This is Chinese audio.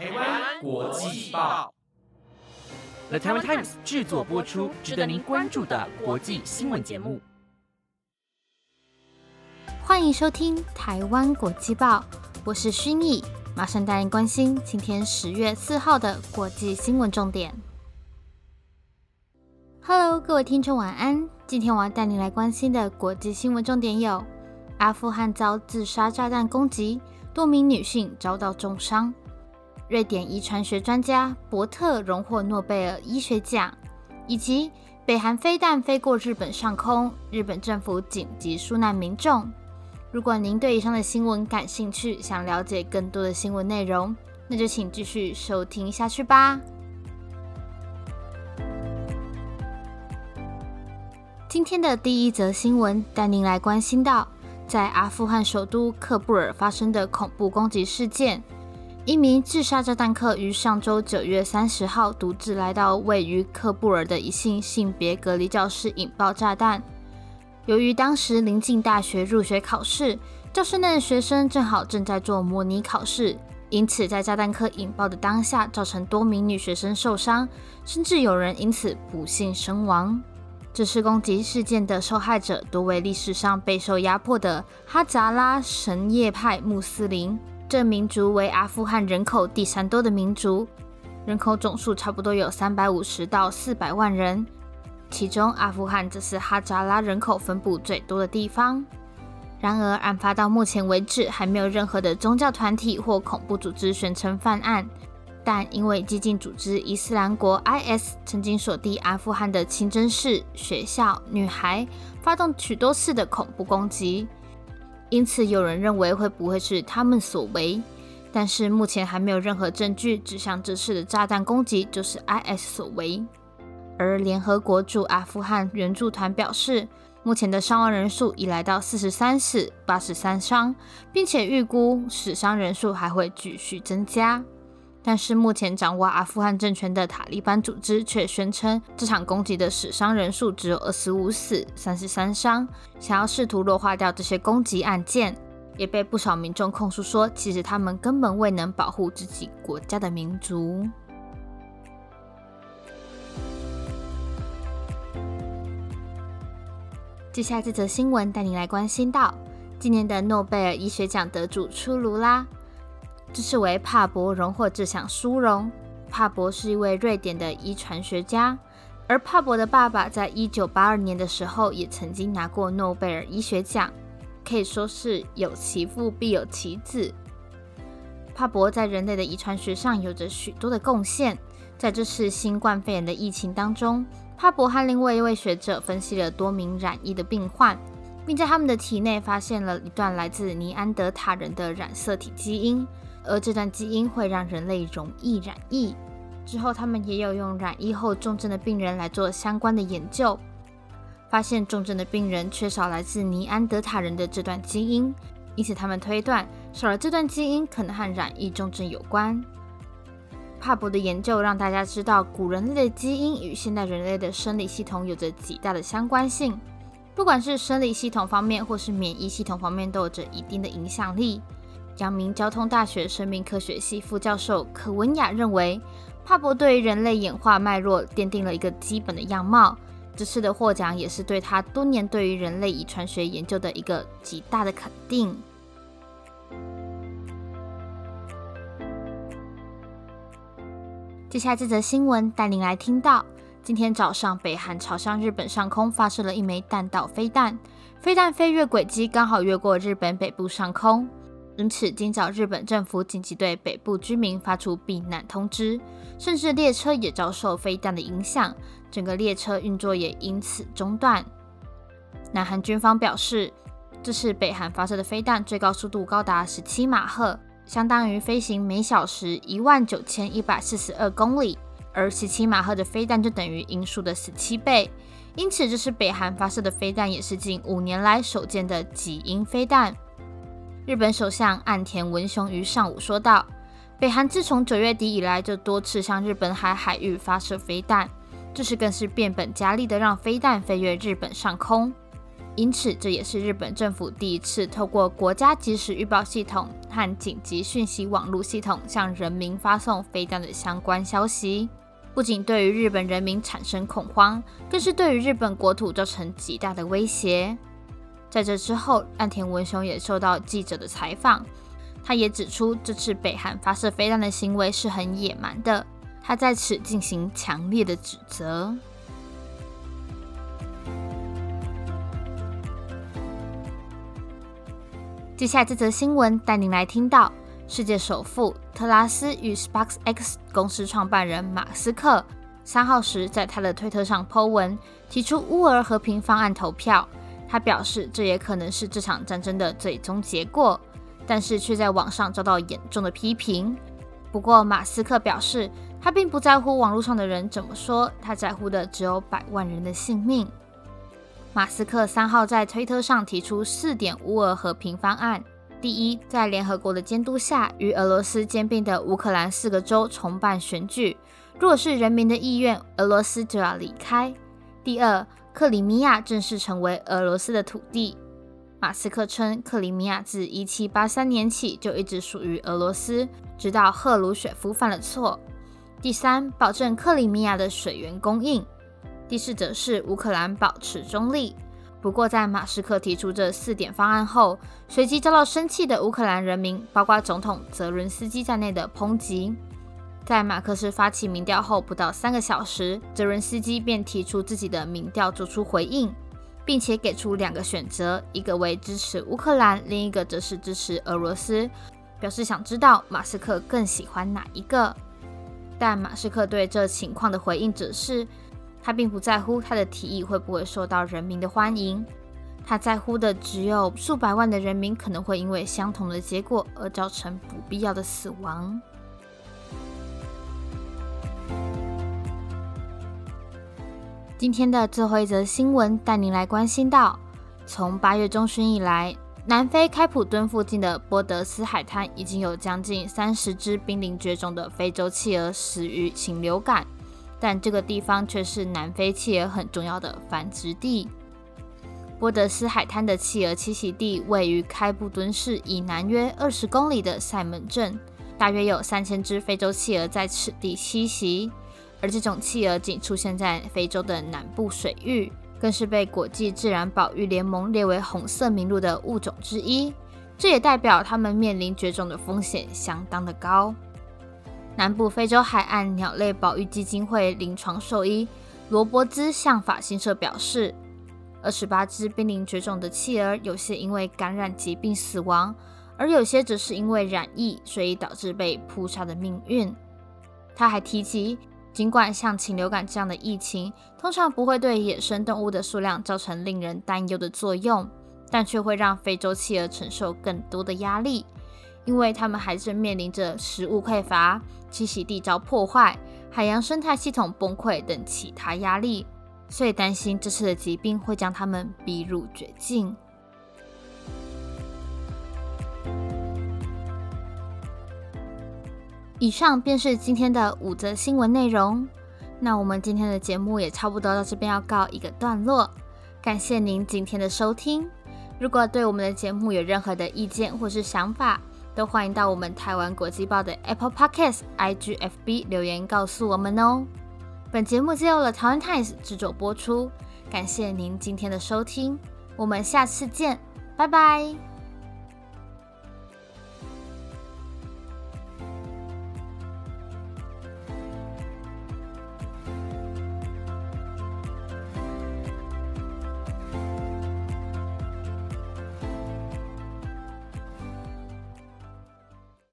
台湾国际报，The Taiwan Times 制作播出，值得您关注的国际新闻节目。欢迎收听台湾国际报，我是薰逸，马上带您关心今天十月四号的国际新闻重点。Hello，各位听众晚安。今天我要带您来关心的国际新闻重点有：阿富汗遭自杀炸弹攻击，多名女性遭到重伤；瑞典遗传学专家伯特荣获诺贝尔医学奖；以及北韩飞弹飞过日本上空，日本政府紧急疏难民众。如果您对以上的新闻感兴趣，想了解更多的新闻内容，那就请继续收听下去吧。今天的第一则新闻带您来关心到，在阿富汗首都喀布尔发生的恐怖攻击事件。一名自杀炸弹客于上周九月三十号独自来到位于喀布尔的一性性别隔离教室，引爆炸弹。由于当时临近大学入学考试，教室内的学生正好正在做模拟考试，因此在炸弹客引爆的当下，造成多名女学生受伤，甚至有人因此不幸身亡。这次攻击事件的受害者多为历史上备受压迫的哈扎拉什叶派穆斯林。这民族为阿富汗人口第三多的民族，人口总数差不多有三百五十到四百万人。其中，阿富汗则是哈扎拉人口分布最多的地方。然而，案发到目前为止，还没有任何的宗教团体或恐怖组织宣称犯案。但因为激进组织伊斯兰国 （IS） 曾经锁定阿富汗的清真寺、学校、女孩，发动许多次的恐怖攻击，因此有人认为会不会是他们所为。但是目前还没有任何证据指向这次的炸弹攻击就是 IS 所为。而联合国驻阿富汗援助团表示，目前的伤亡人数已来到四十三死、八十三伤，并且预估死伤人数还会继续增加。但是，目前掌握阿富汗政权的塔利班组织却宣称，这场攻击的死伤人数只有二十五死、三十三伤，想要试图弱化掉这些攻击案件，也被不少民众控诉说，其实他们根本未能保护自己国家的民族。接下来这则新闻带你来关心到，今年的诺贝尔医学奖得主出炉啦。这是为帕博荣获这项殊荣。帕博是一位瑞典的遗传学家，而帕博的爸爸在一九八二年的时候也曾经拿过诺贝尔医学奖，可以说是有其父必有其子。帕博在人类的遗传学上有着许多的贡献。在这次新冠肺炎的疫情当中，帕博和另外一位学者分析了多名染疫的病患，并在他们的体内发现了一段来自尼安德塔人的染色体基因。而这段基因会让人类容易染疫。之后，他们也有用染疫后重症的病人来做相关的研究，发现重症的病人缺少来自尼安德塔人的这段基因，因此他们推断少了这段基因可能和染疫重症有关。帕博的研究让大家知道，古人类的基因与现代人类的生理系统有着极大的相关性，不管是生理系统方面或是免疫系统方面，都有着一定的影响力。阳明交通大学生命科学系副教授可文雅认为，帕博对于人类演化脉络奠定了一个基本的样貌。这次的获奖也是对他多年对于人类遗传学研究的一个极大的肯定。接下来这则新闻带您来听到：今天早上，北韩朝向日本上空发射了一枚弹道飞弹，飞弹飞越轨迹刚好越过日本北部上空。因此，今早日本政府紧急对北部居民发出避难通知，甚至列车也遭受飞弹的影响，整个列车运作也因此中断。南韩军方表示，这是北韩发射的飞弹最高速度高达十七马赫，相当于飞行每小时一万九千一百四十二公里，而十七马赫的飞弹就等于音速的十七倍，因此这是北韩发射的飞弹，也是近五年来首见的极音飞弹。日本首相岸田文雄于上午说道：“北韩自从九月底以来，就多次向日本海海域发射飞弹，这是更是变本加厉的让飞弹飞越日本上空。因此这也是日本政府第一次透过国家即时预报系统和紧急讯息网络系统向人民发送飞弹的相关消息。不仅对于日本人民产生恐慌，更是对于日本国土造成极大的威胁。在这之后，岸田文雄也受到记者的采访，他也指出这次北韩发射飞弹的行为是很野蛮的，他在此进行强烈的指责。接下来这则新闻带您来听到。世界首富特拉斯与 SpaceX 公司创办人马斯克三号时在他的推特上 Po 文，提出乌俄和平方案投票。他表示，这也可能是这场战争的最终结果，但是却在网上遭到严重的批评。不过，马斯克表示，他并不在乎网络上的人怎么说，他在乎的只有百万人的性命。马斯克三号在推特上提出四点乌俄和平方案。第一，在联合国的监督下，与俄罗斯兼并的乌克兰四个州重办选举。若是人民的意愿，俄罗斯就要离开。第二，克里米亚正式成为俄罗斯的土地。马斯克称，克里米亚自1783年起就一直属于俄罗斯，直到赫鲁雪夫犯了错。第三，保证克里米亚的水源供应。第四，则是乌克兰保持中立。不过，在马斯克提出这四点方案后，随即遭到生气的乌克兰人民，包括总统泽伦斯基在内的抨击。在马克思发起民调后不到三个小时，泽伦斯基便提出自己的民调做出回应，并且给出两个选择：一个为支持乌克兰，另一个则是支持俄罗斯，表示想知道马斯克更喜欢哪一个。但马斯克对这情况的回应则是。他并不在乎他的提议会不会受到人民的欢迎，他在乎的只有数百万的人民可能会因为相同的结果而造成不必要的死亡。今天的最后一则新闻带您来关心到：从八月中旬以来，南非开普敦附近的波德斯海滩已经有将近三十只濒临绝种的非洲企鹅死于禽流感。但这个地方却是南非企鹅很重要的繁殖地。波德斯海滩的企鹅栖息地位于开布敦市以南约二十公里的塞门镇，大约有三千只非洲企鹅在此地栖息。而这种企鹅仅出现在非洲的南部水域，更是被国际自然保育联盟列为红色名录的物种之一。这也代表它们面临绝种的风险相当的高。南部非洲海岸鸟类保育基金会临床兽医罗伯兹向法新社表示，二十八只濒临绝种的企鹅，有些因为感染疾病死亡，而有些则是因为染疫，所以导致被扑杀的命运。他还提及，尽管像禽流感这样的疫情通常不会对野生动物的数量造成令人担忧的作用，但却会让非洲企鹅承受更多的压力。因为他们还正面临着食物匮乏、栖息地遭破坏、海洋生态系统崩溃等其他压力，所以担心这次的疾病会将他们逼入绝境。以上便是今天的五则新闻内容。那我们今天的节目也差不多到这边要告一个段落，感谢您今天的收听。如果对我们的节目有任何的意见或是想法，都欢迎到我们台湾国际报的 Apple Podcast、IGFB 留言告诉我们哦。本节目借由了台湾 Times 制作播出，感谢您今天的收听，我们下次见，拜拜。